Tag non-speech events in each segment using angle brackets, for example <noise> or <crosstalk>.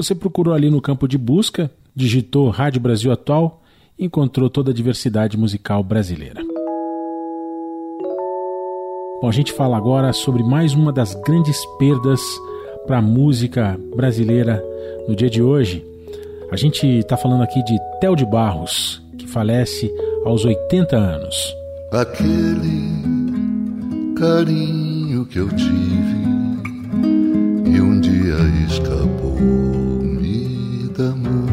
Você procurou ali no campo de busca, digitou Rádio Brasil Atual e encontrou toda a diversidade musical brasileira. Bom, a gente fala agora sobre mais uma das grandes perdas para a música brasileira no dia de hoje. A gente está falando aqui de Theo de Barros, que falece aos 80 anos. Aquele carinho que eu tive e um dia escapou-me da mão.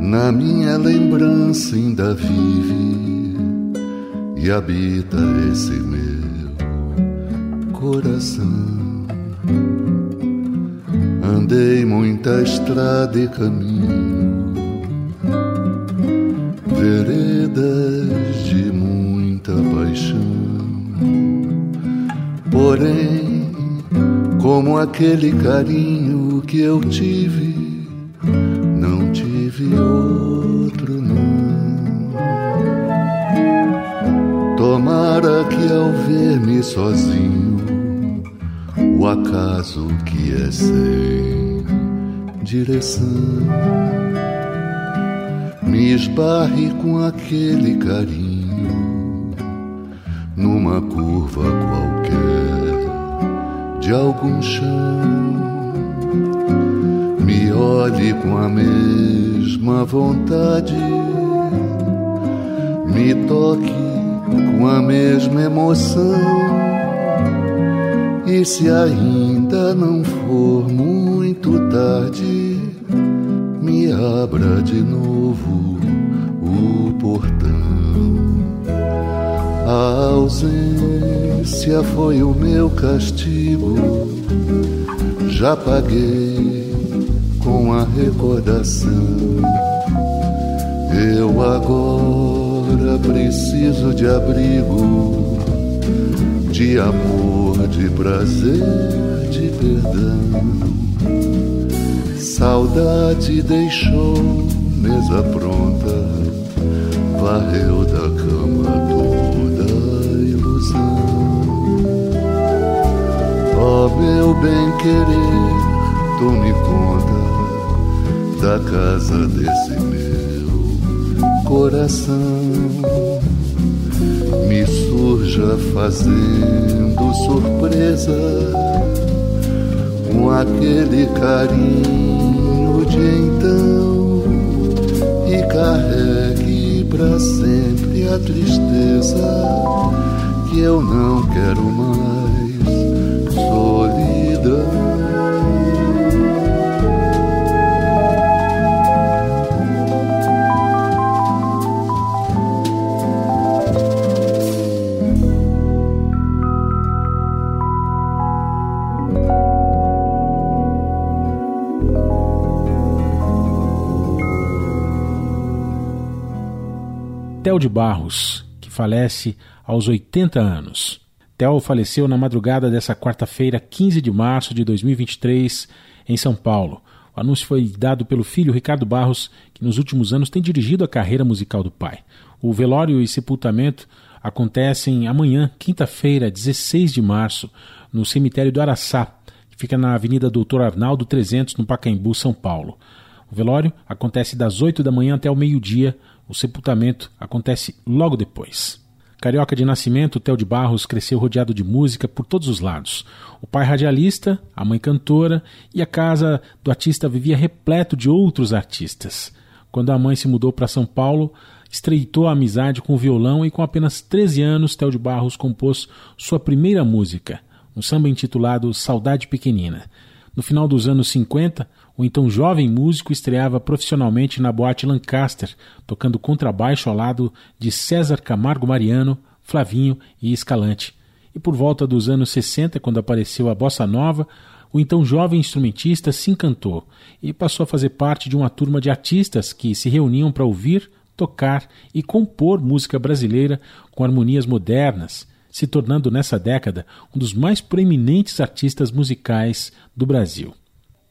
Na minha lembrança ainda vive e habita esse meu coração. Andei muita estrada e caminho, veredas de muita paixão. Porém, como aquele carinho que eu tive, não tive outro Tomara que ao ver-me sozinho, o acaso que é sem direção me esbarre com aquele carinho numa curva qualquer de algum chão. Olhe com a mesma vontade, me toque com a mesma emoção. E se ainda não for muito tarde, me abra de novo o portão. A ausência foi o meu castigo, já paguei com a recordação. Eu agora preciso de abrigo, de amor, de prazer, de perdão. Saudade deixou mesa pronta, varreu da cama toda a ilusão. Ó oh, meu bem querer, tome conta da casa desse meu coração. Me surja fazendo surpresa com aquele carinho de então. E carregue para sempre a tristeza que eu não quero mais. Solidão. Theo de Barros, que falece aos 80 anos. Theo faleceu na madrugada dessa quarta-feira, 15 de março de 2023, em São Paulo. O anúncio foi dado pelo filho Ricardo Barros, que nos últimos anos tem dirigido a carreira musical do pai. O velório e sepultamento acontecem amanhã, quinta-feira, 16 de março, no cemitério do Araçá, que fica na Avenida Doutor Arnaldo 300, no Pacaembu, São Paulo. O velório acontece das 8 da manhã até o meio-dia, o sepultamento acontece logo depois. Carioca de nascimento, Theo de Barros cresceu rodeado de música por todos os lados. O pai radialista, a mãe cantora e a casa do artista vivia repleto de outros artistas. Quando a mãe se mudou para São Paulo, estreitou a amizade com o violão e com apenas 13 anos, Theo de Barros compôs sua primeira música, um samba intitulado Saudade Pequenina. No final dos anos 50, o então jovem músico estreava profissionalmente na boate Lancaster, tocando contrabaixo ao lado de César Camargo Mariano, Flavinho e Escalante. E por volta dos anos 60, quando apareceu a bossa nova, o então jovem instrumentista se encantou e passou a fazer parte de uma turma de artistas que se reuniam para ouvir, tocar e compor música brasileira com harmonias modernas, se tornando nessa década um dos mais proeminentes artistas musicais do Brasil.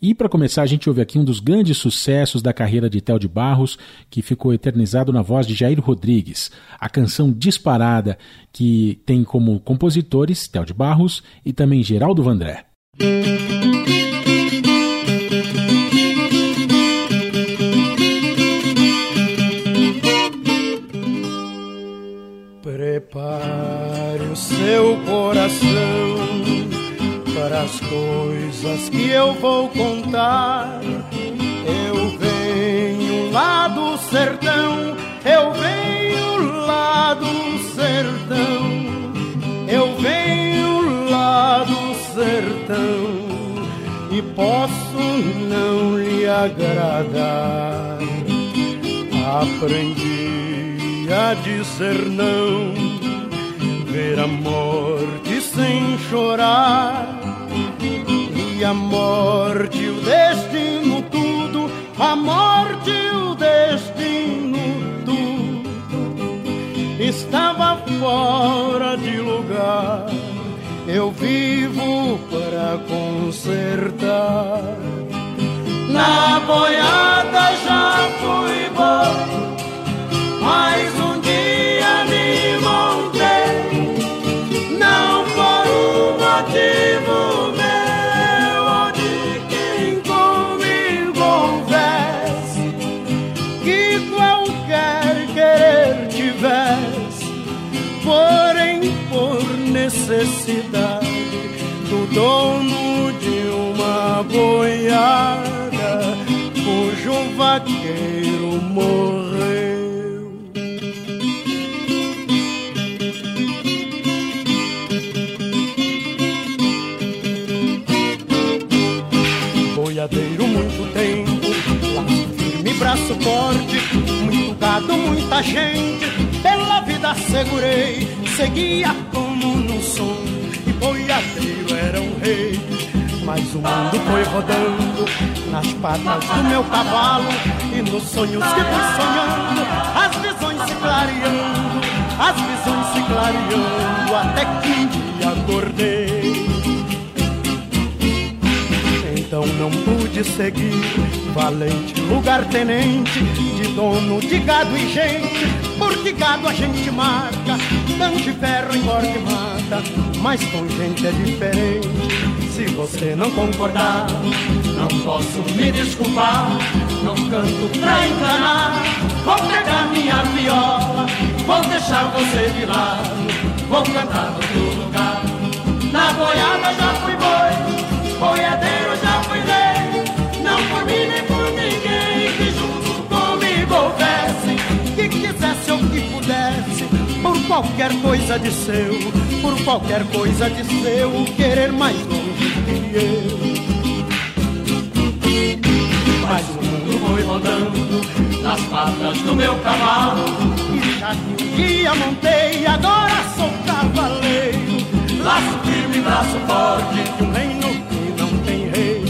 E para começar, a gente ouve aqui um dos grandes sucessos da carreira de Tel de Barros, que ficou eternizado na voz de Jair Rodrigues, a canção Disparada, que tem como compositores Tel de Barros e também Geraldo Vandré. Prepare o seu coração Música coisas que eu vou contar. Eu venho lá do sertão, eu venho lá do sertão, eu venho lá do sertão e posso não lhe agradar. Aprendi a dizer não, ver a morte sem chorar. E a morte, o destino, tudo, a morte, o destino, tudo, estava fora de lugar. Eu vivo para consertar. Na boiada já fui bom, mas dono de uma boiada cujo vaqueiro morreu. Boiadeiro muito tempo, firme, braço forte, muito gado, muita gente, pela vida segurei, seguia como no som, e boiadeiro era um rei. Mas o mundo foi rodando nas patas do meu cavalo e nos sonhos que fui sonhando, as visões se clareando, as visões se clareando, até que um dia acordei. Então não pude seguir, valente lugar-tenente, de dono de gado e gente, gado a gente marca, de ferro engorda e mata, mas com gente é diferente. Se você não concordar, não posso me desculpar, não canto pra enganar, vou pegar minha viola, vou deixar você de lado, vou cantar no outro lugar. Na boiada já fui boi, boiadeiro já fui rei, não por mim nem por qualquer coisa de seu, por qualquer coisa de seu, querer mais longe que eu. Mas o mundo foi rodando nas patas do meu cavalo, e já que um dia montei, agora sou cavaleiro, laço firme, braço forte, de um reino que não tem rei.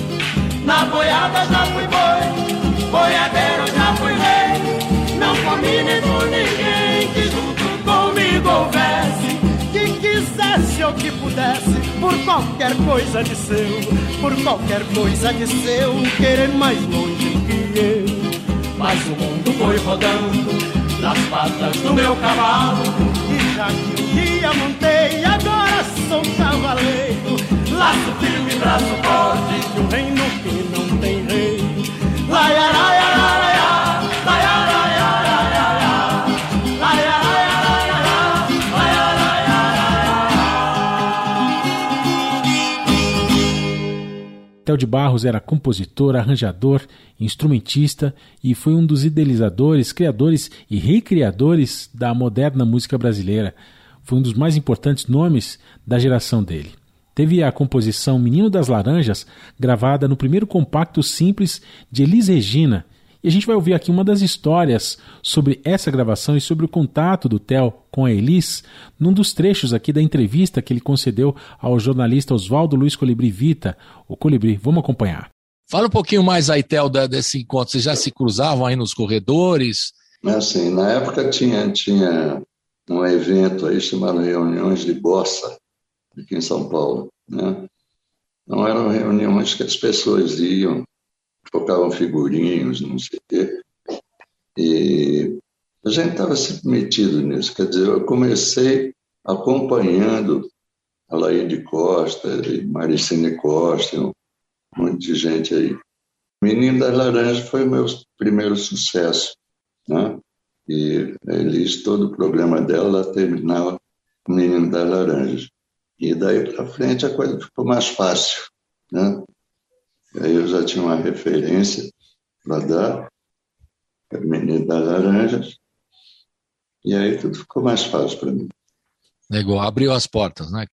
Na boiada já fui boi, boiadeiro já fui rei. Não comi nem por ninguém que junto houvesse. Que quisesse ou que pudesse, por qualquer coisa de seu, por qualquer coisa de seu, querer mais longe que eu. Mas o mundo foi rodando nas patas do meu cavalo. E já que um dia montei, agora sou cavaleiro. Laço firme, braço forte de um reino que não tem rei. Theo de Barros era compositor, arranjador, instrumentista e foi um dos idealizadores, criadores e recriadores da moderna música brasileira. Foi um dos mais importantes nomes da geração dele. Teve a composição Menino das Laranjas, gravada no primeiro compacto simples de Elis Regina. E a gente vai ouvir aqui uma das histórias sobre essa gravação e sobre o contato do Theo com a Elis, num dos trechos aqui da entrevista que ele concedeu ao jornalista Oswaldo Luiz Colibri Vita. O Colibri, vamos acompanhar. Fala um pouquinho mais aí, Theo, desse encontro. Vocês já se cruzavam aí nos corredores? Assim, na época tinha, tinha um evento aí chamado Reuniões de Bossa, aqui em São Paulo. Né? Não eram reuniões que as pessoas iam, trocavam figurinhos, não sei o quê. E a gente estava sempre metido nisso. Quer dizer, eu comecei acompanhando a Laíde Costa, Maricine Costa, um monte de gente aí. Menino das Laranjas foi o meu primeiro sucesso. Né? E a Elis, todo o programa dela, ela terminava Menino das Laranjas. E daí para frente a coisa ficou mais fácil. Né? E aí eu já tinha uma referência para dar, era o menino das laranjas, e aí tudo ficou mais fácil para mim. Legal, abriu as portas, né?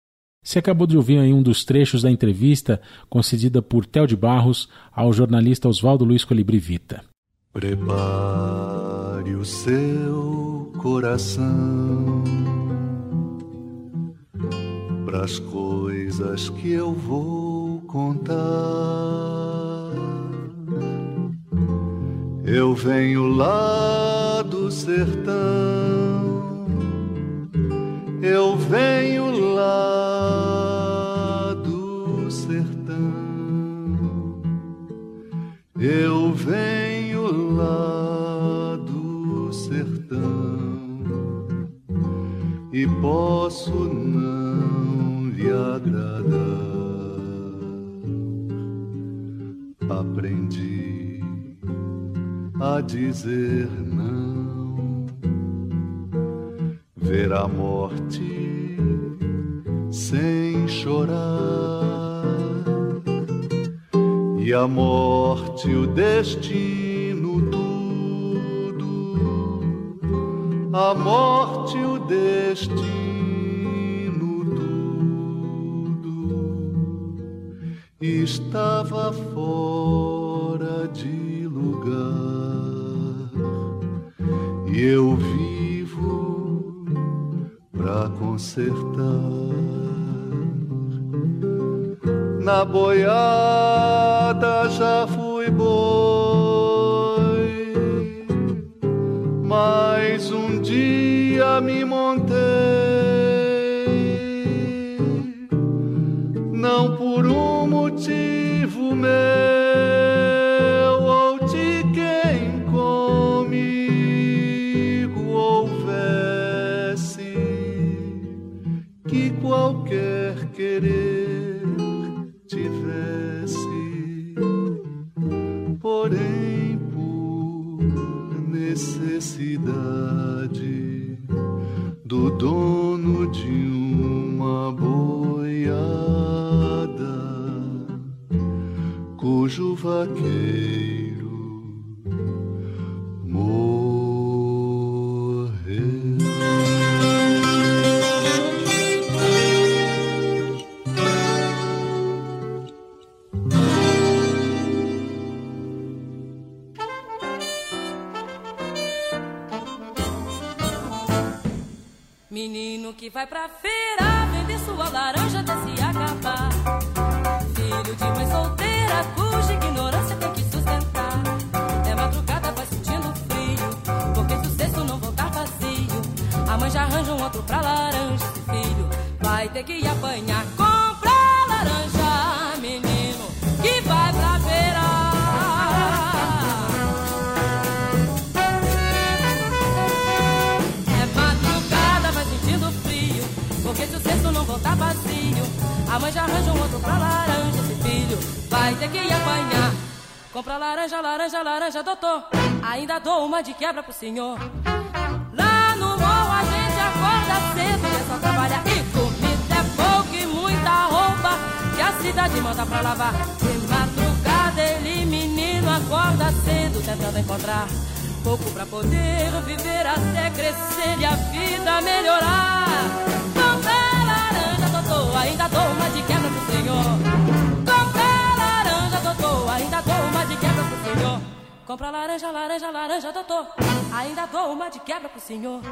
Você acabou de ouvir aí um dos trechos da entrevista concedida por Theo de Barros ao jornalista Oswaldo Luiz Colibri Vita. Prepare o seu coração para as coisas que eu vou contar. Eu venho lá do sertão, eu venho lá do sertão, eu venho lá do sertão e posso não lhe agradar. Aprendi a dizer não, ver a morte sem chorar e a morte o destino tudo, a morte o destino estava fora de lugar e eu vivo pra consertar. Na boiada já fui boi, mas um dia me montei, Ainda dou uma de quebra pro senhor. Lá no morro a gente acorda cedo e é só trabalhar. E comida é pouco e muita roupa que a cidade manda pra lavar. De madrugada ele, menino, acorda cedo tentando encontrar pouco pra poder viver até crescer e a vida melhorar. Compra laranja, doutor, ainda dou uma de quebra Compra laranja, laranja, laranja, doutor, ainda dou uma de quebra pro senhor.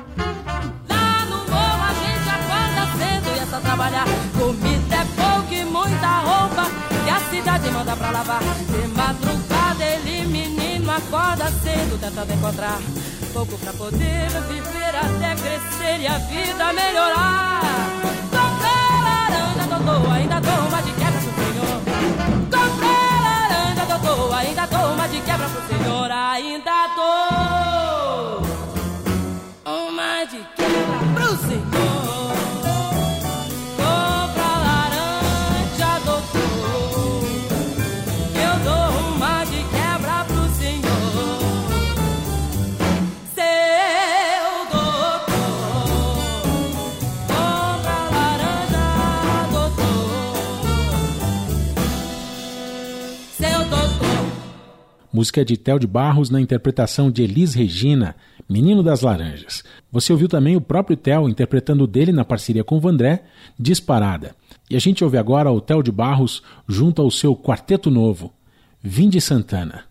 Lá no morro a gente acorda cedo e é só trabalhar. Comida é pouco e muita roupa que a cidade manda pra lavar. De madrugada ele, menino, acorda cedo tentando encontrar pouco pra poder viver até crescer e a vida melhorar. Comprei laranja, doutor, ainda dou uma de quebra pro senhor. Ainda dou uma de quebra pro senhor. Ainda dou Música de Tel de Barros na interpretação de Elis Regina, Menino das Laranjas. Você ouviu também o próprio Tel interpretando dele na parceria com o Vandré, Disparada. E a gente ouve agora o Tel de Barros junto ao seu quarteto novo, Vinde Santana.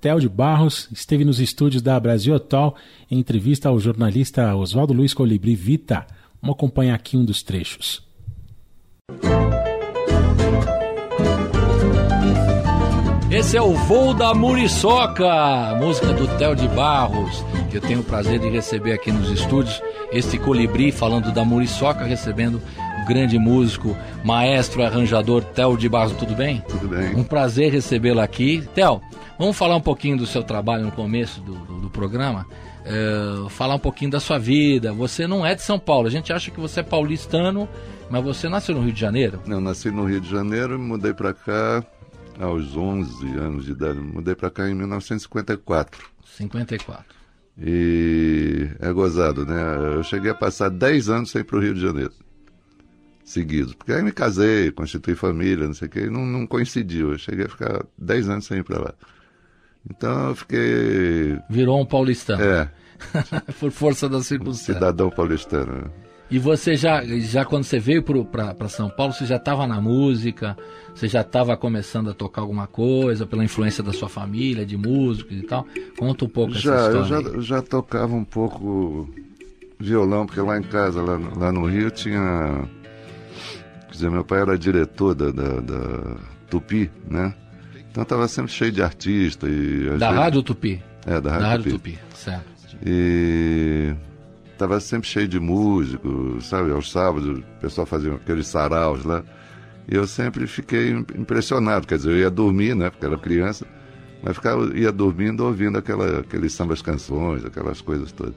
Theo de Barros esteve nos estúdios da Brasil Atual em entrevista ao jornalista Oswaldo Luiz Colibri Vita. Vamos acompanhar aqui um dos trechos. Esse é o Voo da Muriçoca, música do Theo de Barros, que eu tenho o prazer de receber aqui nos estúdios. Este colibri falando da Muriçoca, recebendo grande músico, maestro, arranjador Theo de Barros. Tudo bem? Tudo bem. Um prazer recebê-lo aqui. Theo, vamos falar um pouquinho do seu trabalho no começo do, do, do programa. É, falar um pouquinho da sua vida. Você não é de São Paulo. A gente acha que você é paulistano, mas você nasceu no Rio de Janeiro? Eu nasci no Rio de Janeiro e mudei para cá aos 11 anos de idade. Mudei para cá em 1954. 54. E é gozado, né? Eu cheguei a passar 10 anos sem ir para o Rio de Janeiro. Seguidos. Porque aí me casei, constituí família, não sei o quê, e não, não coincidiu. Eu cheguei a ficar 10 anos sem ir para lá. Então eu fiquei. Virou um paulistano. É, <laughs> Por força da um circunstância. cidadão paulistano. E você já, já quando você veio para São Paulo, você já estava na música, você já estava começando a tocar alguma coisa, pela influência da sua família, de músicos e tal? Conta um pouco Já, essa eu história. já, aí. já tocava um pouco violão, porque lá em casa, lá, lá no Rio, tinha. Dizer, meu pai era diretor da, da, da Tupi, né? Então estava sempre cheio de artista. E, Da vezes- Rádio Tupi. É, da Rádio, Da Rádio Tupi. Tupi, certo. E tava sempre cheio de músicos, sabe? Aos sábados o pessoal fazia aqueles saraus lá. E eu sempre fiquei im- impressionado, quer dizer, eu ia dormir, né? Porque era criança, mas ficava, ia dormindo ouvindo aquela, aqueles sambas canções, aquelas coisas todas.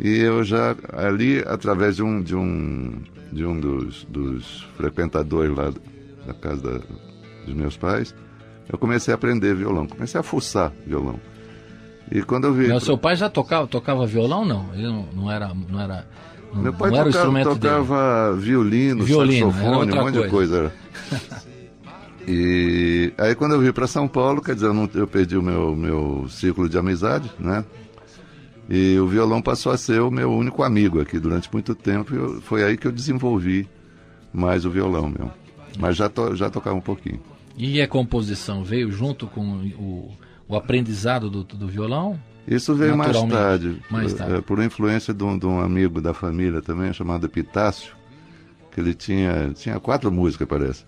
E eu já ali, através de um, de um, de um dos, dos frequentadores lá da casa da- dos meus pais, eu comecei a aprender violão, comecei a fuçar violão. E quando eu vi. Mas o seu pai já tocava, tocava violão, não? Ele não, não era. Não era não, Meu pai não era tocava, instrumento dele. tocava violino, Violino, era saxofone, um monte de coisa. <laughs> E aí quando eu vim para São Paulo, quer dizer, eu, não- eu perdi o meu, meu ciclo de amizade, né? E o violão passou a ser o meu único amigo aqui durante muito tempo. Eu- foi aí que eu desenvolvi mais o violão meu. Mas já, to, já tocava um pouquinho. E a composição veio junto com o, o aprendizado do, do violão? Isso veio mais tarde, mais por- tarde. eh, por influência de um, de um amigo da família também, chamado Epitácio, que ele tinha, tinha quatro músicas, parece.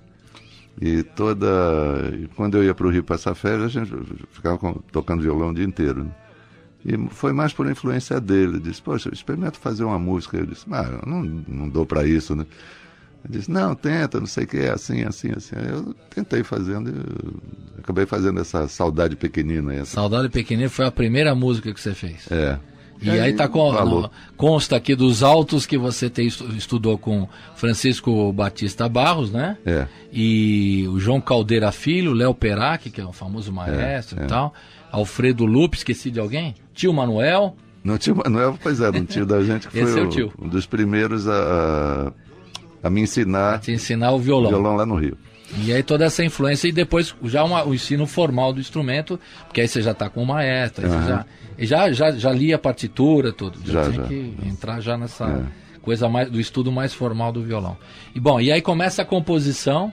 E toda. quando eu ia para o Rio passar férias, a gente ficava tocando violão o dia inteiro. né? E foi mais por influência dele. Ele disse, poxa, experimenta fazer uma música. Eu disse, ah, eu não, não dou para isso, né? Ele disse, não, tenta, não sei o que, é assim, assim, assim. Aí eu tentei fazendo e acabei fazendo essa saudade pequenina. Essa, Saudade Pequenina foi a primeira música que você fez. é. E aí tá com, no- consta aqui dos autos que você tem, estu- estudou com Francisco Batista Barros, né? É. E o João Caldeira Filho, Léo Perac, que é um famoso maestro É, e tal. Alfredo Lupe, esqueci de alguém? Tio Manuel. Não tio Manuel, pois é, um tio da gente que <laughs> foi é um dos primeiros a, a, a me ensinar Te ensinar o violão. violão lá no Rio. E aí toda essa influência e depois já uma- o ensino formal do instrumento, porque aí você já está com o maestro, Aham. já, já, já, já lia a partitura, tudo. Já, Já, tinha já. que entrar já nessa É. coisa mais do estudo mais formal do violão. E bom, e aí começa a composição,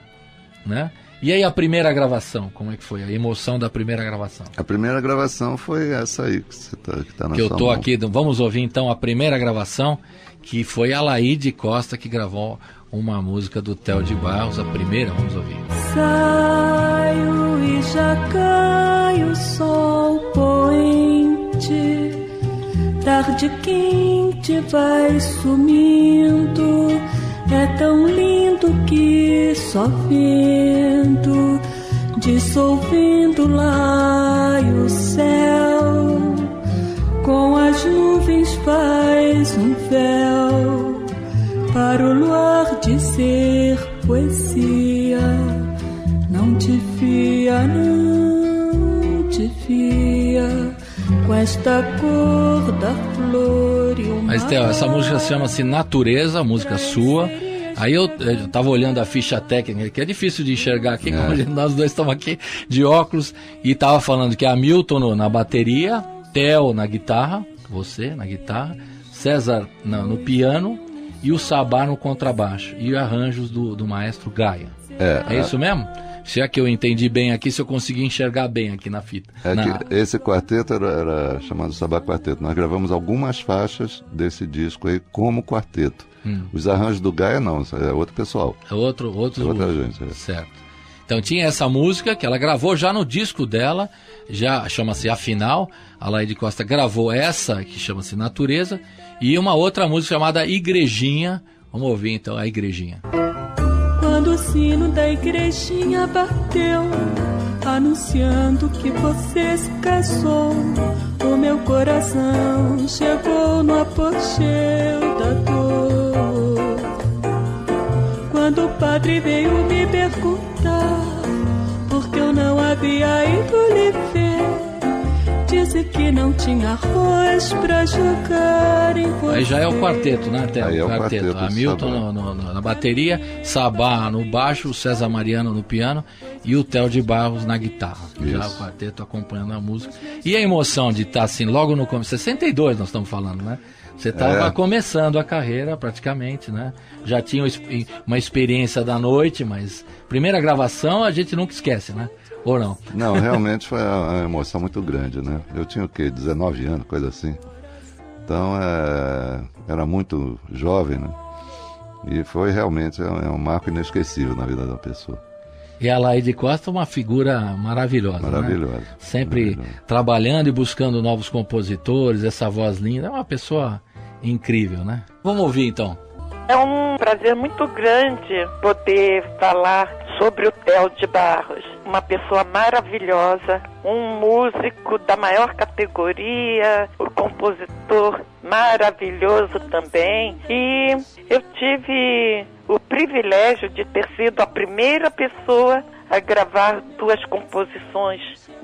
né? E aí a primeira gravação, como é que foi? A emoção da primeira gravação. A primeira gravação foi essa aí que você tá, que tá na Que eu tô mão. aqui, vamos ouvir então a primeira gravação, que foi a Laíde Costa que gravou uma música do Theo de Barros, a primeira, vamos ouvir. Saio e já cai o sol poente, tarde quente vai sumindo, é tão lindo que só vento dissolvendo lá e o céu com as nuvens faz um véu para o luar dizer poesia. Não te fia, não te fia com esta cor da flor e o Mas, Theo, essa música chama-se Natureza, música sua. Aí eu, eu tava olhando a ficha técnica, que é difícil de enxergar aqui, gente- nós dois estamos aqui de óculos, e tava falando que a Milton no- na bateria, Theo na guitarra, você na guitarra, César na- no piano e o Sabá no contrabaixo, e arranjos do, do maestro Gaia. É, É isso mesmo? Se é que eu entendi bem aqui, se eu consegui enxergar bem aqui na fita. É na... esse quarteto era, era, chamado Sabá Quarteto. Nós gravamos algumas faixas desse disco aí como quarteto. Hum. Os arranjos do Gaia não, é outro pessoal. É outro, outro. É outra gente. É. Certo. Então tinha essa música que ela gravou já no disco dela, já chama-se Afinal. A Laide Costa gravou essa, que chama-se Natureza, e uma outra música chamada Igrejinha. Vamos ouvir então a Igrejinha. Quando o sino da igrejinha bateu, anunciando que você se casou, o meu coração chegou no apogeu da dor. Quando o padre veio me perguntar por que eu não havia ido lhe ver disse que não tinha arroz pra jogar em você. Aí já é o quarteto, né, Théo? Aí é o quarteto. quarteto, Hamilton no, no, no, na bateria, Sabá no baixo, o César Mariano no piano e o Theo de Barros na guitarra. Isso. Já o quarteto acompanhando a música. E a emoção de estar assim, logo no começo, 62 nós estamos falando, né? Você estava é. começando a carreira praticamente, né? Já tinha uma experiência da noite, mas primeira gravação a gente nunca esquece, né? Ou não? Não, <laughs> realmente foi uma emoção muito grande, né? Eu tinha o quê? 19 anos, coisa assim. Então, é, era muito jovem, né? E foi realmente é, é um marco inesquecível na vida da pessoa. E a Laide Costa é uma figura maravilhosa. Né? Maravilhosa. Né? Sempre trabalhando e buscando novos compositores, essa voz linda. É uma pessoa incrível, né? Vamos ouvir então. É um prazer muito grande poder falar sobre o Theo de Barros. Uma pessoa maravilhosa, um músico da maior categoria, o um compositor maravilhoso também. E eu tive o privilégio de ter sido a primeira pessoa a gravar duas composições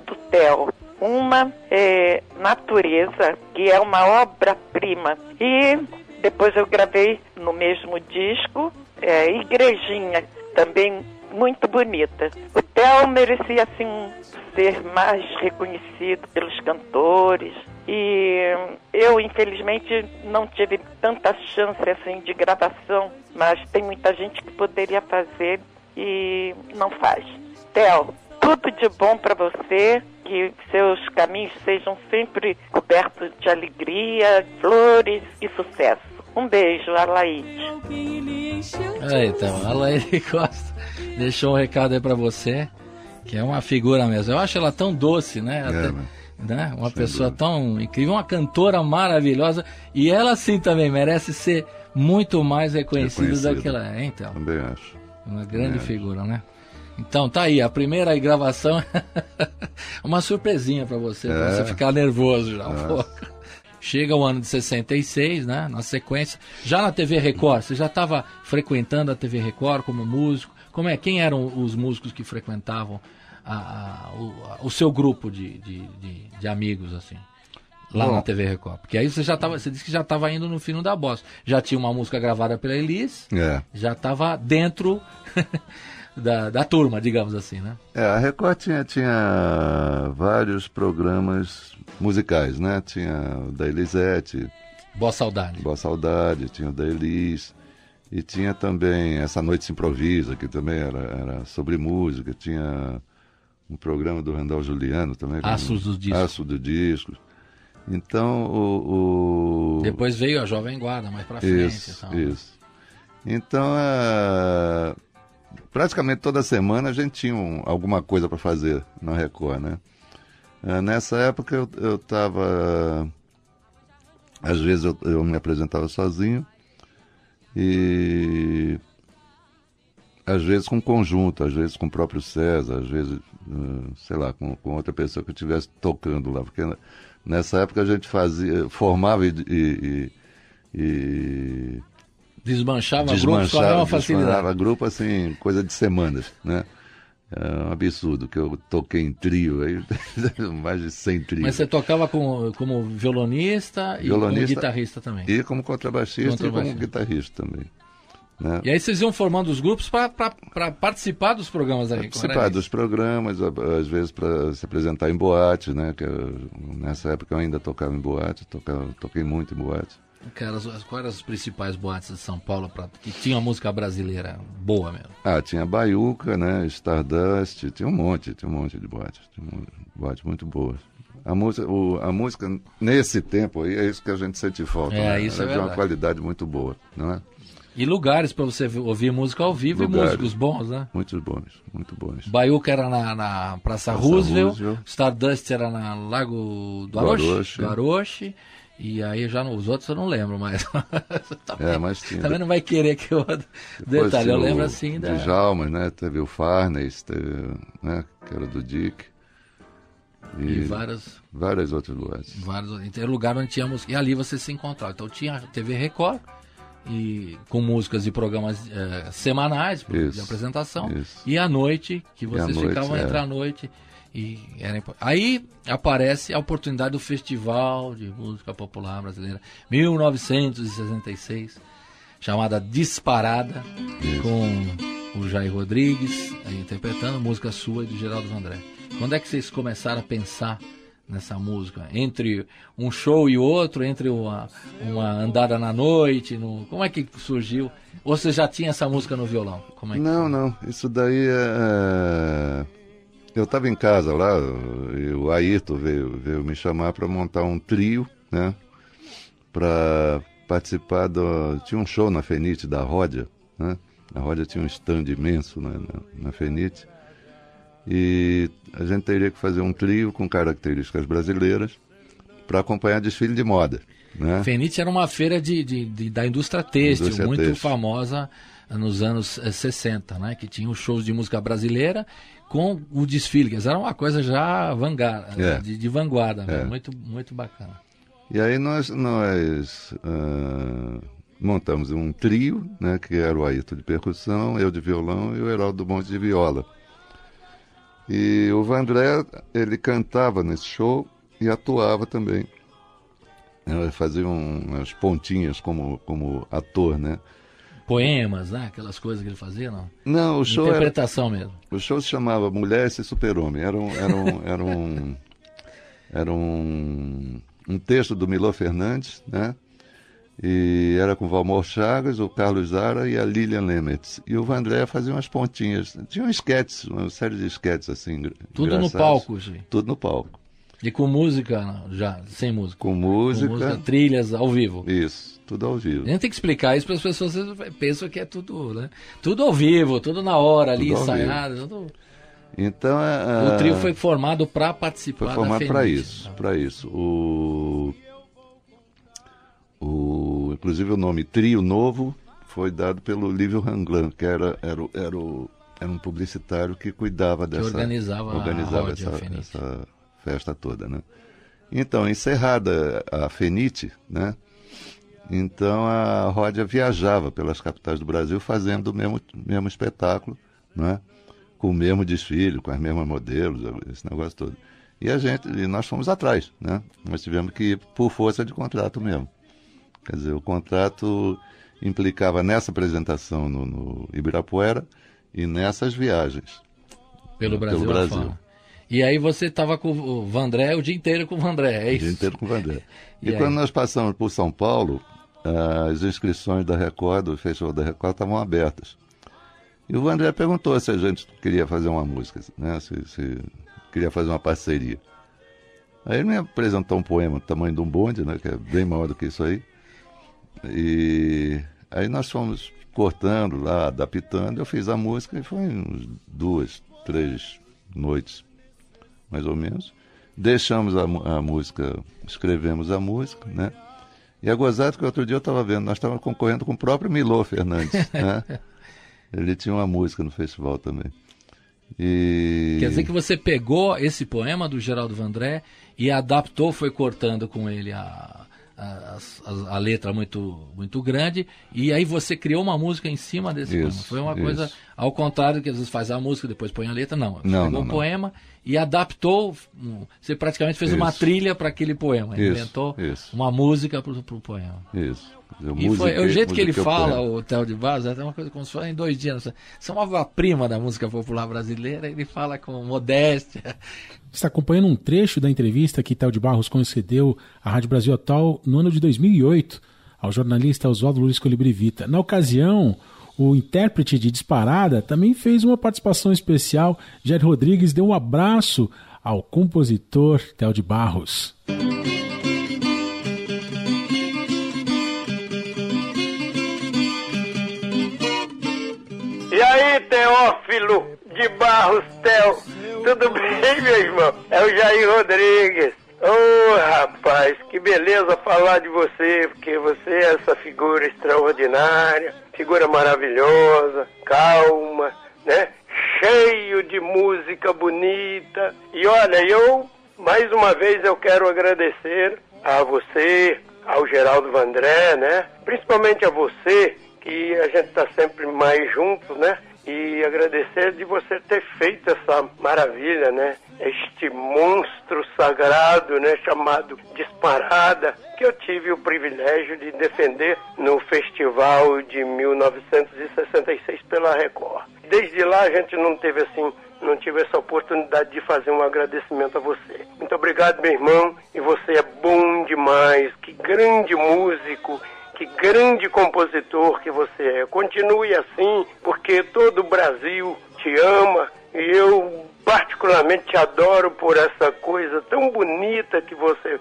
do Theo. Uma é Natureza, que é uma obra-prima, e depois eu gravei no mesmo disco, é, Igrejinha, também muito bonita. O Theo merecia, assim, ser mais reconhecido pelos cantores. E eu, infelizmente, não tive tanta chance, assim, de gravação, mas tem muita gente que poderia fazer e não faz. Theo, tudo de bom para você, que seus caminhos sejam sempre cobertos de alegria, flores e sucesso. Um beijo, Alaide. É, então, a Laide Costa <laughs> deixou um recado aí para você, que é uma figura mesmo. Eu acho ela tão doce, né? É, Até, né? Uma pessoa tão incrível, uma cantora maravilhosa. E ela sim também merece ser muito mais reconhecida do que ela é, então. Também acho. Uma grande também figura, acho. né? Então tá aí, a primeira gravação, <laughs> uma surpresinha para você, é. pra você ficar nervoso já um pouco. Chega o ano de 66, né? Na sequência, já na TV Record, você já estava frequentando a TV Record como músico? Como é? Quem eram os músicos que frequentavam a, a, o, a, o, seu grupo de, de, de, de amigos, assim? Lá Bom. na TV Record. Porque aí você já tava, você disse que já estava indo no fino da bossa. Já tinha uma música gravada pela Elis, é. já estava dentro <laughs> da, da turma, digamos assim, né? É, a Record tinha, tinha vários programas musicais, né? Tinha o da Elisete. Boa Saudade. Boa Saudade, tinha o da Elis. E tinha também Essa Noite Se Improvisa, que também era, era sobre música. Tinha um programa do Randall Juliano também. Aços do Disco. Aços do Disco. Então, o, o... Depois veio a Jovem Guarda, mais pra frente. Isso, então. isso. Então, é praticamente toda semana a gente tinha um, alguma coisa para fazer na Record, né? É, nessa época eu estava. Às vezes eu, eu, me apresentava sozinho e. Às vezes com conjunto, às vezes com o próprio César, às vezes, uh, sei lá, com, com outra pessoa que estivesse tocando lá. Porque nessa época a gente fazia, formava e, e, e Desmanchava, desmanchava grupo com a facilidade. Desmanchava grupo assim, coisa de semanas, né? É um absurdo que eu toquei em trio, aí, <laughs> mais de 100 trios. Mas você tocava como, como violonista, violonista e como guitarrista também? E como contrabaixista, contrabaixista. e como guitarrista também. Né? E aí vocês iam formando os grupos para participar dos programas da Record? Participar dos programas, às vezes para se apresentar em boate, né? Que eu, nessa época eu ainda tocava em boate, tocava, toquei muito em boate. Cara, quais eram as principais boates de São Paulo pra, que tinha música brasileira boa mesmo? Ah, tinha Baiuca, né? Stardust, tinha um monte, tinha um monte de boates. Tinha um, boates muito boas. A música, o, a música, nesse tempo aí, é isso que a gente sente falta. É, né? isso é Ela de uma verdade. qualidade muito boa, não é? E lugares pra você ouvir música ao vivo Lugares. e músicos bons, né? Muitos bons, muito bons. Baiuca era na, na Praça, Praça Roosevelt, Roosevelt. Stardust era na Lago do Aroche. E aí já os outros eu não lembro, mas <laughs> É, mas tinha. também não vai querer que eu detalhe, eu lembro assim da... Djalma, né? Teve o Farnes, teve, né? Que era do Dick. E, E várias, várias outras boates. vários, então, era lugar onde tinha música, e ali você se encontrava. Então tinha TV Record, e, com músicas e programas eh, semanais de Isso, apresentação, isso. e à noite, que vocês noite, ficavam é. entre a noite. E era Aí aparece a oportunidade do Festival de Música Popular Brasileira 1966, chamada Disparada, com o Jair Rodrigues interpretando música sua e do Geraldo Vandré. Quando é que vocês começaram a pensar nessa música? Entre um show e outro, entre uma, uma andada na noite, no... como é que surgiu? Ou você já tinha essa música no violão? É Não, não. Isso daí é. Eu estava em casa lá, e o Ayrton veio, veio me chamar para montar um trio, né? Para participar do. Tinha um show na Fenite da Ródia, né? A Ródia tinha um stand imenso na, na, na Fenite. E a gente teria que fazer um trio com características brasileiras para acompanhar desfile de moda. Né? Fenite era uma feira de, de- de- da indústria têxtil, Indústria muito têxtil. famosa nos anos eh, 60, né? Que tinha os shows de música brasileira com o desfile, que era uma coisa já vanguarda, É. de, de vanguarda, né? É. muito, muito bacana. E aí nós, nós ah, montamos um trio, né, que era o Ayrton de percussão, eu de violão e o Heraldo Monte de viola. E o Vandré, ele cantava nesse show e atuava também. Ele fazia um- umas pontinhas como, como ator, né? Poemas, né? Aquelas coisas que ele fazia, não? Não, o show era, Interpretação mesmo. o show se chamava Mulher e Super-Homem. Era um, era um, <laughs> era um, era um, um texto do Milô Fernandes, né? E era com o Valmor Chagas, o Carlos Zara e a Lilian Lemetz. E o Vandré fazia umas pontinhas. Tinha um esquetes, uma série de esquetes assim. Tudo no engraçados. palco, Gi. Tudo no palco. E com música, já, sem música. Com Com música. música, trilhas ao vivo. Isso, tudo ao vivo. A gente tem que explicar isso para as pessoas que pensam que é tudo, né? Tudo ao vivo, tudo na hora ali, Tudo ensaiado. tudo- Então, a- O trio foi formado para participar Foi formado para isso, para isso. O, o, inclusive o nome Trio Novo foi dado pelo Lívio Ranglan, que era, era, era, era um publicitário que cuidava dessa organizava a organizava essa, a Fenite. essa festa toda, né? Então, encerrada a Fenite, né? Então a Ródia viajava pelas capitais do Brasil fazendo o mesmo, mesmo espetáculo, né? com o mesmo desfile, com as mesmas modelos, esse negócio todo. E a gente, e nós fomos atrás, né? Nós tivemos que ir por força de contrato mesmo. Quer dizer, o contrato implicava nessa apresentação no, no Ibirapuera e nessas viagens. Pelo Pelo Brasil, Brasil. afora. E aí você estava com o Vandré o dia inteiro com o Vandré, é O isso? dia inteiro com o Vandré. <laughs> E E, quando nós passamos por São Paulo, as inscrições da Record, do Festival da Record, estavam abertas. E o Vandré perguntou se a gente queria fazer uma música, né? se, se queria fazer uma parceria. Aí ele me apresentou um poema do tamanho de um bonde, né? que é bem maior do que isso aí. E aí nós fomos cortando lá, adaptando, eu fiz a música e foi uns duas, três noites, mais ou menos. Deixamos a, a música, escrevemos a música, né? E é gozado que outro dia eu estava vendo, nós estávamos concorrendo com o próprio Milô Fernandes, <laughs> né? Ele tinha uma música no festival também. E... Quer dizer que você pegou esse poema do Geraldo Vandré e adaptou, foi cortando com ele a, a, a- a letra muito, muito grande, e aí você criou uma música em cima desse Isso, poema. Foi uma isso. coisa ao contrário que às vezes faz a música, depois põe a letra, não. Você Não, pegou não, um não. poema e adaptou, você praticamente fez uma Isso. trilha para aquele poema, Isso, inventou isso. uma música para o poema. Isso. Eu E foi, o musiquei- jeito que ele o fala, poema. o Theo de Barros, é uma coisa como se fosse em dois dias. Você é uma obra-prima da música popular brasileira, ele fala com modéstia. Está acompanhando um trecho da entrevista que Théo de Barros concedeu à Rádio Brasil Atual no ano de 2008, ao jornalista Oswaldo Luiz Colibrivita. Na ocasião, o intérprete de Disparada também fez uma participação especial. Jair Rodrigues deu um abraço ao compositor Theo de Barros. E aí, Teófilo de Barros Theo, tudo bem, meu irmão? É o Jair Rodrigues. Ô oh, rapaz, que beleza falar de você, porque você é essa figura extraordinária, figura maravilhosa, calma, né? Cheio de música bonita. E olha, eu, mais uma vez, eu quero agradecer a você, ao Geraldo Vandré, né? Principalmente a você, que a gente está sempre mais juntos, né? E agradecer de você ter feito essa maravilha, né? Este monstro sagrado, né? Chamado Disparada, que eu tive o privilégio de defender no festival de 1966 pela Record. Desde lá a gente não teve assim não tive essa oportunidade de fazer um agradecimento a você. Muito obrigado, meu irmão, e você é bom demais, que grande músico que grande compositor que você é. Continue assim, porque todo o Brasil te ama e eu particularmente te adoro por essa coisa tão bonita que você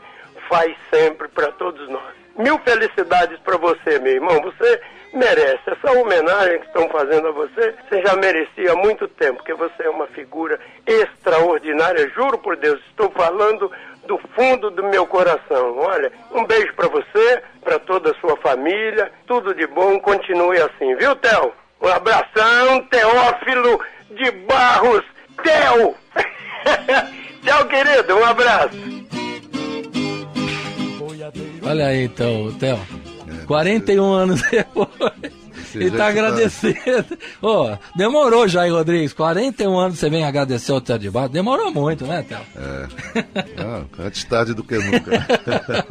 faz sempre para todos nós. Mil felicidades para você, meu irmão. Você merece. Essa homenagem que estão fazendo a você, você já merecia há muito tempo, porque você é uma figura extraordinária. Juro por Deus, estou falando do fundo do meu coração. Olha, um beijo para você, para toda a sua família, tudo de bom, continue assim, viu, Theo? Um abração, Teófilo de Barros, Theo! Tchau, <laughs> querido, um abraço. Olha aí, então, Theo. 41 anos depois. Você e tá agradecendo. oh, demorou, Jair Rodrigues. 41 anos você vem agradecer o Theo de Barros. Demorou muito, né, Theo? É. Não, antes tarde do que nunca.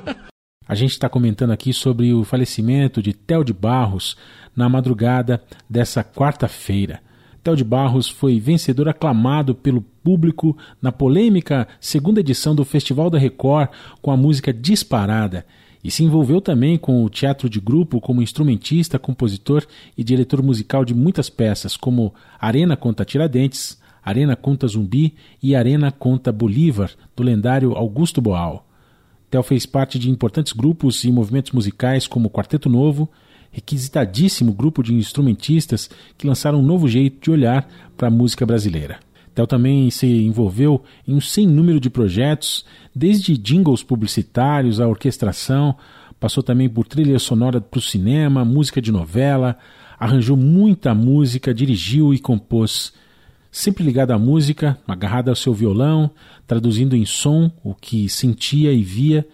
<laughs> A gente está comentando aqui sobre o falecimento de Theo de Barros na madrugada dessa quarta-feira. Theo de Barros foi vencedor aclamado pelo público na polêmica segunda edição do Festival da Record com a música Disparada e se envolveu também com o teatro de grupo como instrumentista, compositor e diretor musical de muitas peças, como Arena conta Tiradentes, Arena conta Zumbi e Arena conta Bolívar, do lendário Augusto Boal. Theo fez parte de importantes grupos e movimentos musicais como Quarteto Novo, requisitadíssimo grupo de instrumentistas que lançaram um novo jeito de olhar para a música brasileira. Theo também se envolveu em um sem número de projetos, desde jingles publicitários à orquestração, passou também por trilha sonora para o cinema, música de novela, arranjou muita música, dirigiu e compôs. Sempre ligado à música, agarrado ao seu violão, traduzindo em som o que sentia e via,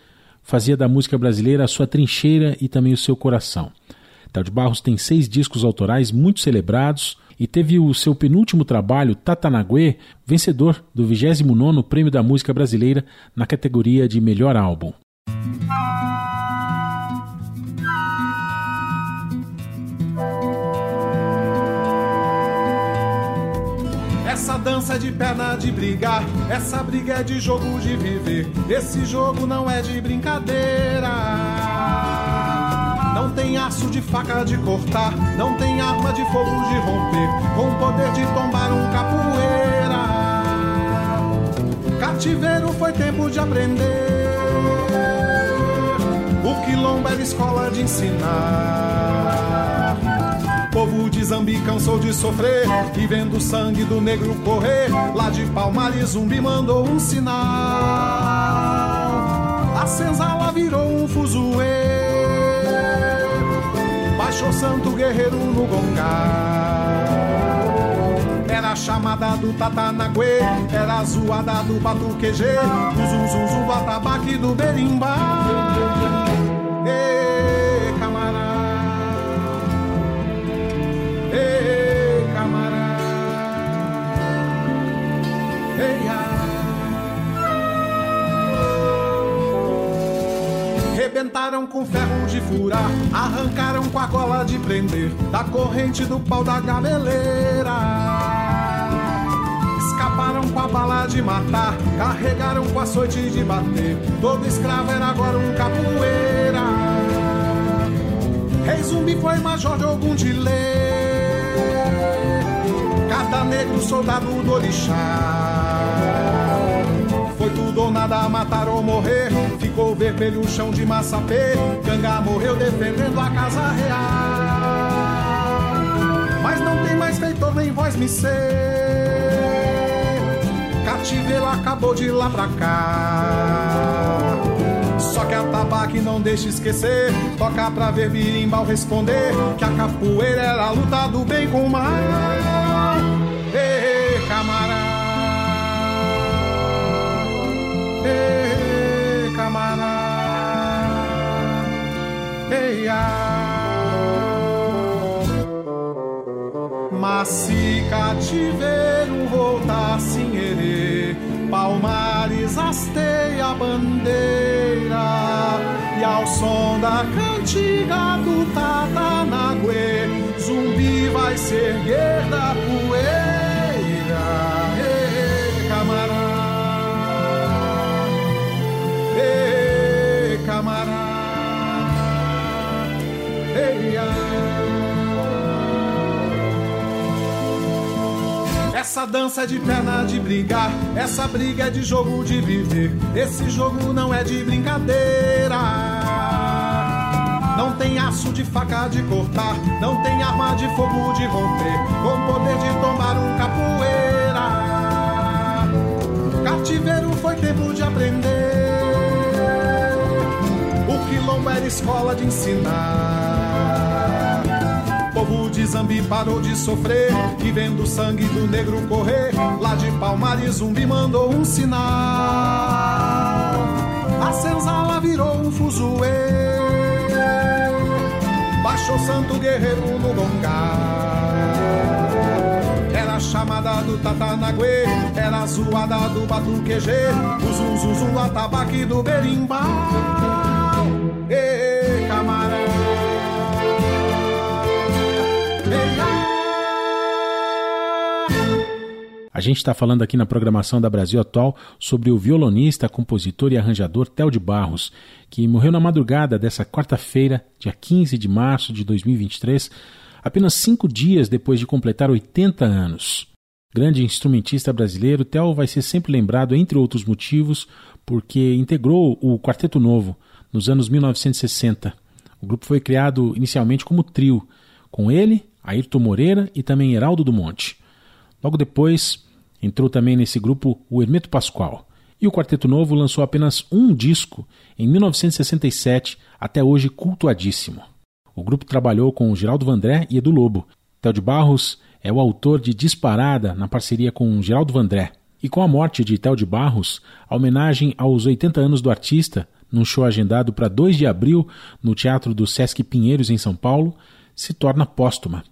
fazia da música brasileira a sua trincheira e também o seu coração. Theo de Barros tem seis discos autorais muito celebrados, e teve o seu penúltimo trabalho, Tatanaguê, vencedor do 29º Prêmio da Música Brasileira na categoria de Melhor Álbum. Essa dança é de perna de brigar, essa briga é de jogo de viver. Esse jogo não é de brincadeira. Não tem aço de faca de cortar, não tem arma de fogo de romper, com o poder de tombar um capoeira. Cativeiro foi tempo de aprender. O quilombo era escola de ensinar. Povo de Zambi cansou de sofrer e vendo o sangue do negro correr, lá de Palmares zumbi mandou um sinal. A senzala virou um fuzuê baixou santo guerreiro no gongar. Era chamada do Tatanaguê, era zoada do batuquejê, o zum zum zum do do berimbau. Ei, camarada, ei, camarada, ei, ah. Rebentaram com ferro de furar, arrancaram com a cola de prender, da corrente do pau da gameleira. Escaparam com a bala de matar, carregaram com a sorte de bater. Todo escravo era agora um capoeira. Rei zumbi foi major de algum de lei. Cada negro soldado do orixá. Nada, matar ou morrer. Ficou vermelho o chão de massapê. Ganga morreu defendendo a casa real. Mas não tem mais feitor nem voz me ser. Cativeiro acabou de lá pra cá. Só que a tabaque não deixa esquecer. Toca pra ver birimbau responder. Que a capoeira era a luta do bem com o mal. Ei, camarada. Ei, Mas se cativeiro voltasse em erê, Palmares hasteia a bandeira. E ao som da cantiga do Tatanaguê Zumbi vai se erguer da poeira Essa dança é de perna de brigar, essa briga é de jogo de viver. Esse jogo não é de brincadeira. Não tem aço de faca de cortar, não tem arma de fogo de romper, com poder de tomar um capoeira. Cativeiro foi tempo de aprender. O quilombo era escola de ensinar. Povo de Zambi parou de sofrer E vendo o sangue do negro correr Lá de Palmares zumbi mandou um sinal. A senzala virou um fuzuê. Baixou santo guerreiro no gongá. Era chamada do Tatanaguê Era zoada do batuquejê O zum zum zum atabaque do berimbau A gente está falando aqui na programação da Brasil Atual sobre o violonista, compositor e arranjador Theo de Barros, que morreu na madrugada dessa quarta-feira, dia 15 de março de 2023, apenas cinco dias depois de completar 80 anos. Grande instrumentista brasileiro, Theo vai ser sempre lembrado, entre outros motivos, porque integrou o Quarteto Novo nos anos 1960. O grupo foi criado inicialmente como trio, com ele, Ayrton Moreira e também Heraldo do Monte. Logo depois, entrou também nesse grupo o Hermeto Pascoal. E o Quarteto Novo lançou apenas um disco em 1967, até hoje cultuadíssimo. O grupo trabalhou com Geraldo Vandré e Edu Lobo. Theo de Barros é o autor de Disparada na parceria com Geraldo Vandré. E com a morte de Theo de Barros, a homenagem aos 80 anos do artista, num show agendado para 2 de abril no Teatro do Sesc Pinheiros, em São Paulo, se torna póstuma.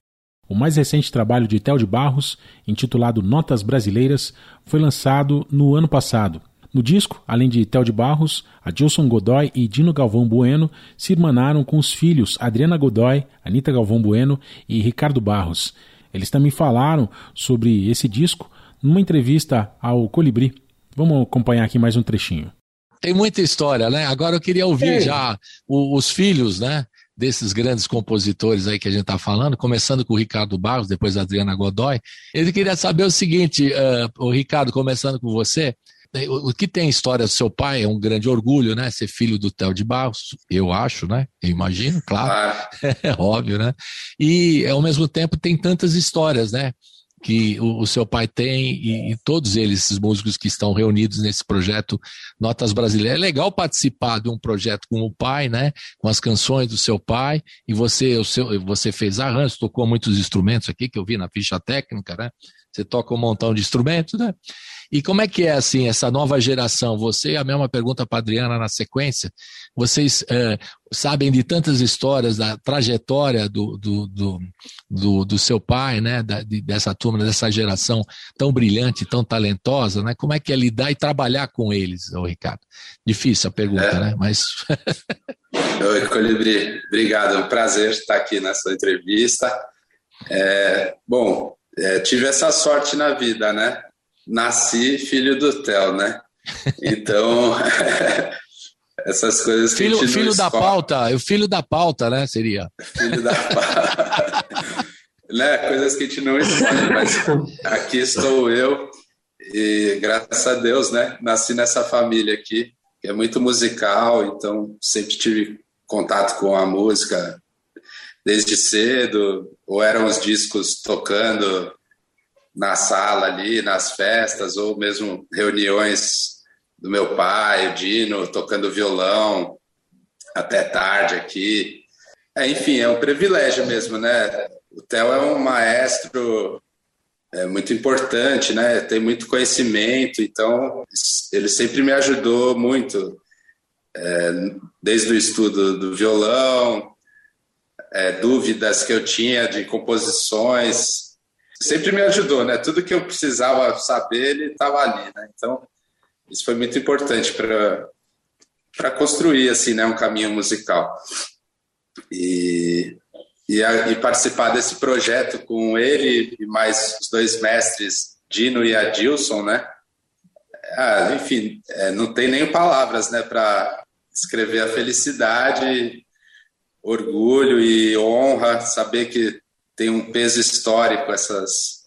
O mais recente trabalho de Theo de Barros, intitulado Notas Brasileiras, foi lançado no ano passado. No disco, além de Theo de Barros, Adilson Godoy e Dino Galvão Bueno se irmanaram com os filhos Adriana Godoy, Anita Galvão Bueno e Ricardo Barros. Eles também falaram sobre esse disco numa entrevista ao Colibri. Vamos acompanhar aqui mais um trechinho. Tem muita história, né? Agora eu queria ouvir já o, os filhos, né? Desses grandes compositores aí que a gente está falando, começando com o Ricardo Barros, depois a Adriana Godoy. Ele queria saber o seguinte, uh, o Ricardo, começando com você, o, o que tem história do seu pai é um grande orgulho, né? Ser filho do Theo de Barros, eu acho, né? Eu imagino, claro, <laughs> é óbvio, né? E ao mesmo tempo tem tantas histórias, né? Que o, o, seu pai tem e, e, todos eles, esses músicos que estão reunidos nesse projeto Notas Brasileiras. É legal participar de um projeto com o pai, né? Com as canções do seu pai e você, o seu, você fez arranjos, tocou muitos instrumentos aqui que eu vi na ficha técnica, né? Você toca um montão de instrumentos, né? E como é que é assim essa nova geração? Você, a mesma pergunta para Adriana na sequência. Vocês é, sabem de tantas histórias da trajetória do, do, do, do, do seu pai, né? Da, de, dessa turma, dessa geração tão brilhante, tão talentosa, né? Como é que é lidar e trabalhar com eles, ô Ricardo? Difícil a pergunta, é. né? Mas. <laughs> Oi, Colibri. Obrigado. É um prazer estar aqui nessa entrevista. É, bom, é, tive essa sorte na vida, né? Nasci filho do Theo, né? Então, <laughs> Essas coisas que filho, a gente filho da pauta, o filho da pauta, né? Seria. Filho da pauta. <laughs> né? Coisas que a gente não escolhe, mas aqui estou eu e graças a Deus, né? Nasci nessa família aqui, que é muito musical, então sempre tive contato com a música desde cedo, ou eram os discos tocando na sala ali, nas festas, ou mesmo reuniões do meu pai, o Dino, tocando violão até tarde aqui. É, enfim, é um privilégio mesmo, né? O Theo é um maestro é, muito importante, né? Tem muito conhecimento, então ele sempre me ajudou muito, é, desde o estudo do violão, é, dúvidas que eu tinha de composições, sempre me ajudou, né? Tudo que eu precisava saber, ele estava ali, né? Então, isso foi muito importante para para construir assim, né, um caminho musical. E, e, a, e, participar desse projeto com ele e mais os dois mestres, Dino e Adilson, né? Ah, enfim, é, não tem nem palavras, né, para escrever a felicidade, orgulho e honra, saber que tem um peso histórico essas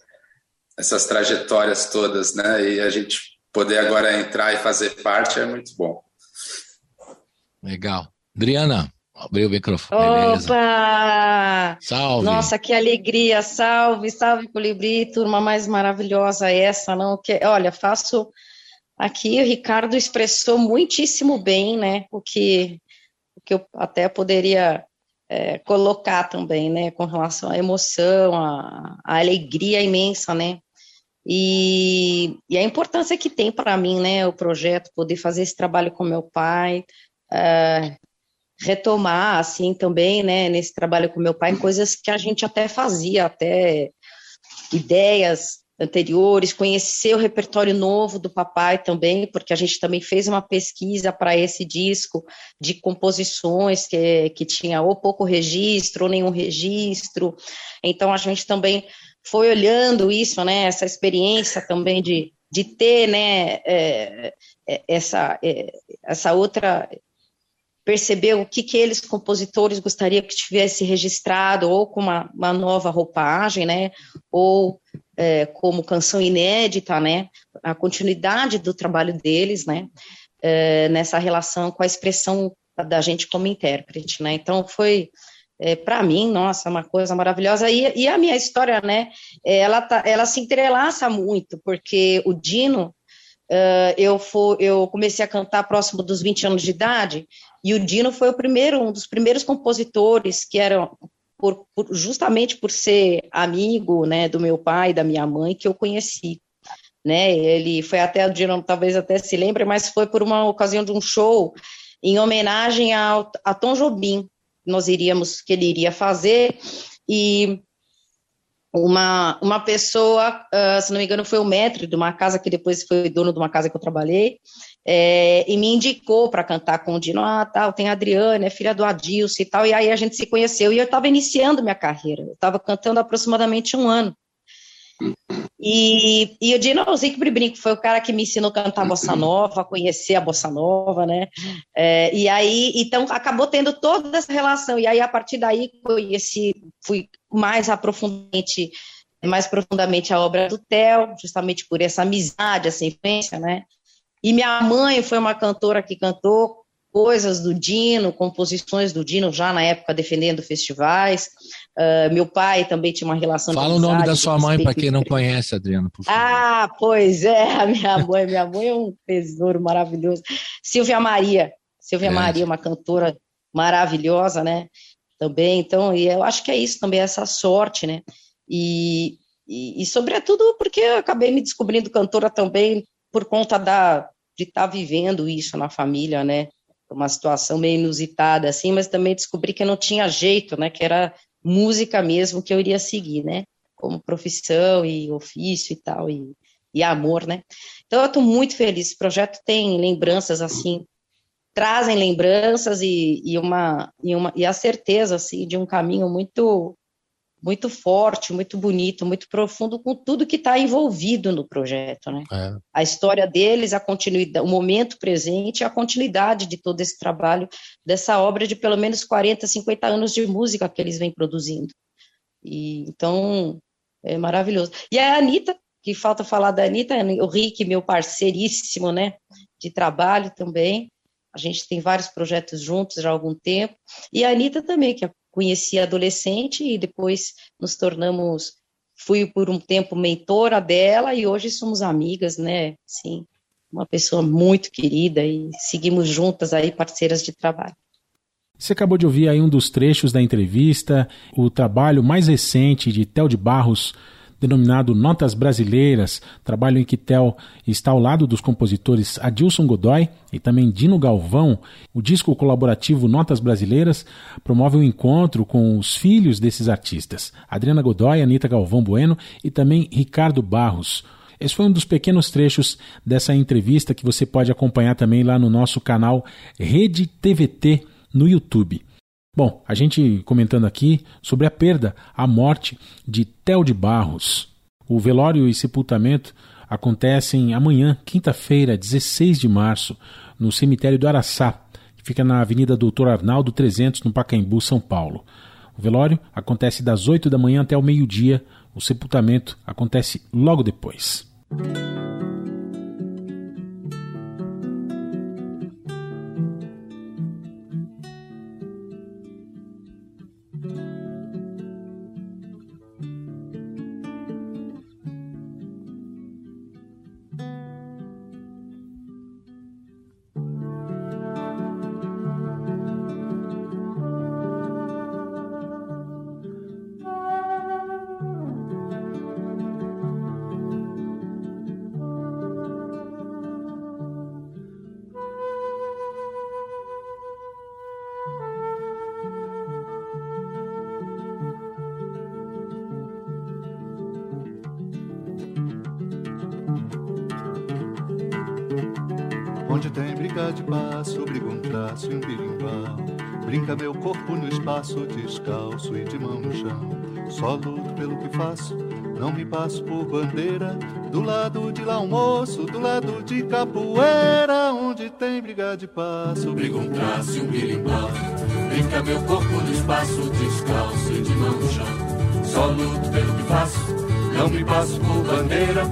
essas trajetórias todas, né? E a gente poder agora entrar e fazer parte é muito bom. Legal. Adriana, abriu o microfone. Opa! Salve! Nossa, que alegria! Salve, salve, Colibri, turma mais maravilhosa essa, não? Que, olha, faço aqui, o Ricardo expressou muitíssimo bem, né? O que, o que eu até poderia é, colocar também, né? Com relação à emoção, à, à alegria imensa, né? E, e, a importância que tem para mim, né, o projeto, poder fazer esse trabalho com meu pai, uh, retomar, assim, também, né, nesse trabalho com meu pai, coisas que a gente até fazia, até ideias anteriores, conhecer o repertório novo do papai também, porque a gente também fez uma pesquisa para esse disco de composições que, que tinha ou pouco registro, ou nenhum registro, então a gente também foi olhando isso, né, essa experiência também de, de ter, né, é, essa, é, essa outra, perceber o que, que eles, compositores, gostariam que tivesse registrado, ou com uma, uma nova roupagem, né, ou é, como canção inédita, né, a continuidade do trabalho deles, né, é, nessa relação com a expressão da gente como intérprete, né, então foi é, para mim, nossa, uma coisa maravilhosa. E, e a minha história, né, ela, tá, ela se entrelaça muito, porque o Dino, uh, eu, for, eu comecei a cantar próximo dos 20 anos de idade, e o Dino foi o primeiro, um dos primeiros compositores que eram, por, por, justamente por ser amigo, né, do meu pai da minha mãe, que eu conheci. Né, ele foi até, o Dino talvez até se lembre, mas foi por uma ocasião de um show em homenagem ao, a Tom Jobim, nós iríamos, que ele iria fazer, e uma, uma pessoa, uh, se não me engano, foi o metro de uma casa que depois foi dono de uma casa que eu trabalhei, é, e me indicou para cantar com o Dino, ah, tal, tem a Adriana, é filha do Adilson e tal, e aí a gente se conheceu, e eu estava iniciando minha carreira, eu estava cantando aproximadamente um ano, e, e o Dino Zico Brinco foi o cara que me ensinou a cantar bossa nova, a conhecer a bossa nova, né? É, e aí, então, acabou tendo toda essa relação. E aí, a partir daí, conheci, fui mais aprofundamente, mais profundamente a obra do Theo, justamente por essa amizade, essa influência, né? E minha mãe foi uma cantora que cantou coisas do Dino, composições do Dino, já na época defendendo festivais. Uh, meu pai também tinha uma relação Fala o nome da sua mãe para quem não conhece, Adriano. Ah, pois é, a minha mãe. Minha mãe é um tesouro maravilhoso. Silvia Maria. Silvia é. Maria, uma cantora maravilhosa, né? Também, então, e eu acho que é isso também, essa sorte, né? E, e, e sobretudo porque eu acabei me descobrindo cantora também por conta da, de estar tá vivendo isso na família, né? Uma situação meio inusitada, assim, mas também descobri que não tinha jeito, né? Que era música mesmo que eu iria seguir, né? Como profissão e ofício e tal, e, e amor, né? Então eu estou muito feliz. Esse projeto tem lembranças assim, trazem lembranças e, e, uma, e, uma, e a certeza assim, de um caminho muito muito forte, muito bonito, muito profundo com tudo que está envolvido no projeto, né? É. A história deles, a continuidade, o momento presente, a continuidade de todo esse trabalho, dessa obra de pelo menos 40, 50 anos de música que eles vêm produzindo. E, então, é maravilhoso. E a Anitta, que falta falar da Anitta, o Rick, meu parceiríssimo, né, de trabalho também, a gente tem vários projetos juntos já há algum tempo, e a Anitta também, que conheci adolescente e depois nos tornamos, fui por um tempo mentora dela e hoje somos amigas, né? Sim, uma pessoa muito querida e seguimos juntas aí, parceiras de trabalho. Você acabou de ouvir aí um dos trechos da entrevista, o trabalho mais recente de Tel de Barros denominado Notas Brasileiras, trabalho em que Tel está ao lado dos compositores Adilson Godoy e também Dino Galvão. O disco colaborativo Notas Brasileiras promove um encontro com os filhos desses artistas, Adriana Godoy, Anitta Galvão Bueno e também Ricardo Barros. Esse foi um dos pequenos trechos dessa entrevista que você pode acompanhar também lá no nosso canal Rede TVT no YouTube. Bom, a gente comentando aqui sobre a perda, a morte de Tel de Barros. O velório e sepultamento acontecem amanhã, quinta-feira, 16 de março, no cemitério do Araçá, que fica na Avenida Doutor Arnaldo 300, no Pacaembu, São Paulo. O velório acontece das 8 da manhã até o meio-dia, o sepultamento acontece logo depois. Brinca meu corpo no espaço, descalço e de mão no chão. Só luto pelo que faço, não me passo por bandeira. Do lado de lá um moço, do lado de capoeira. Onde tem briga de passo, briga um traço e um birimbau. Brinca meu corpo no espaço, descalço e de mão no chão. Só luto pelo que faço, não me passo por bandeira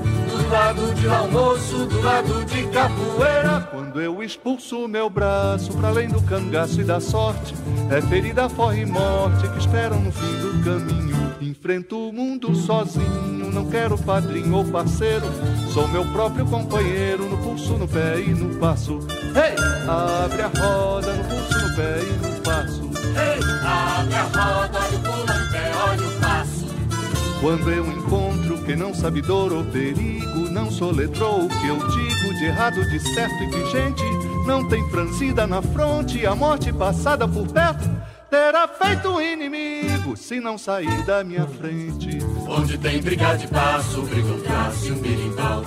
lado de almoço, do lado de capoeira. Quando eu expulso meu braço para além do cangaço e da sorte, é ferida, forra e morte que esperam no fim do caminho. Enfrento o mundo sozinho, não quero padrinho ou parceiro. Sou meu próprio companheiro, no pulso, no pé e no passo. Hey! Abre a roda, no pulso, no pé e no passo. Hey! Abre a roda, no pulo, no pé, olha o passo. Quando eu encontro quem não sabe dor ou perigo, não soletrou o que eu digo de errado, de certo e que gente não tem franzida na fronte, a morte passada por perto terá feito inimigo se não sair da minha frente. Onde tem briga de passo, briga um traço e um birimbau.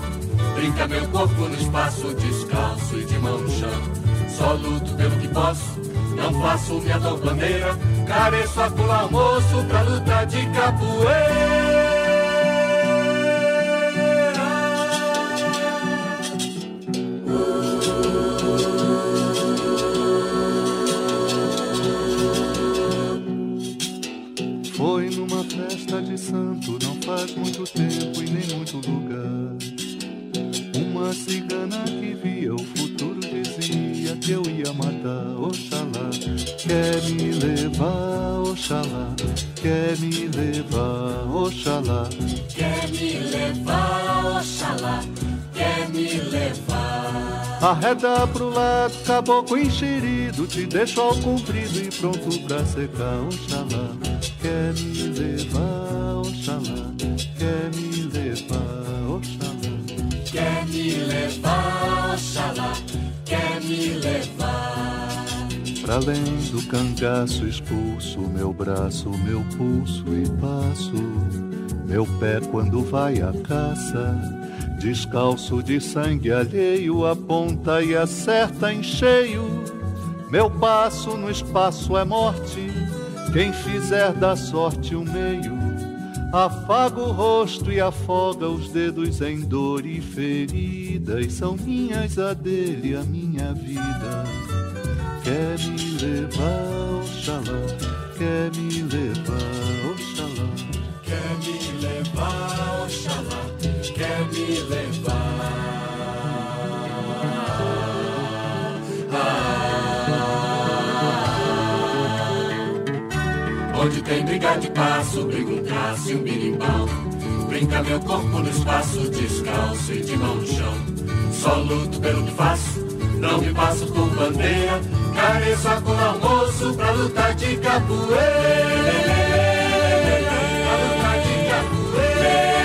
Brinca meu corpo no espaço, descalço e de mão no chão. Só luto pelo que posso, não faço minha bandeira. Careço a pular moço pra luta de capoeira. De santo, não faz muito tempo e nem muito lugar. Uma cigana que via o futuro dizia que eu ia matar Oxalá. Quer me levar, Oxalá. Quer me levar, Oxalá. Quer me levar, Oxalá. Quer me levar. Arreda pro lado, caboclo enxerido, te deixo ao comprido e pronto pra secar, Oxalá. Quer me levar, me levar. Quer me levar. Pra além do cangaço expulso, meu braço, meu pulso e passo. Meu pé quando vai à caça, descalço de sangue alheio, aponta e acerta em cheio. Meu passo no espaço é morte, quem fizer da sorte o meio, Afaga o rosto e afoga os dedos em dor e feridas. São minhas a dele, a minha vida. Quer me levar, Oxalá, quer me levar, Oxalá. Quer me levar, Oxalá, quer me levar. Onde tem briga de passo, briga um traço e um birimbau. Brinca meu corpo no espaço, descalço e de mão no chão. Só luto pelo que faço, não me passo por bandeira. Careço a cor almoço pra lutar de capoeira. Pra lutar de capoeira.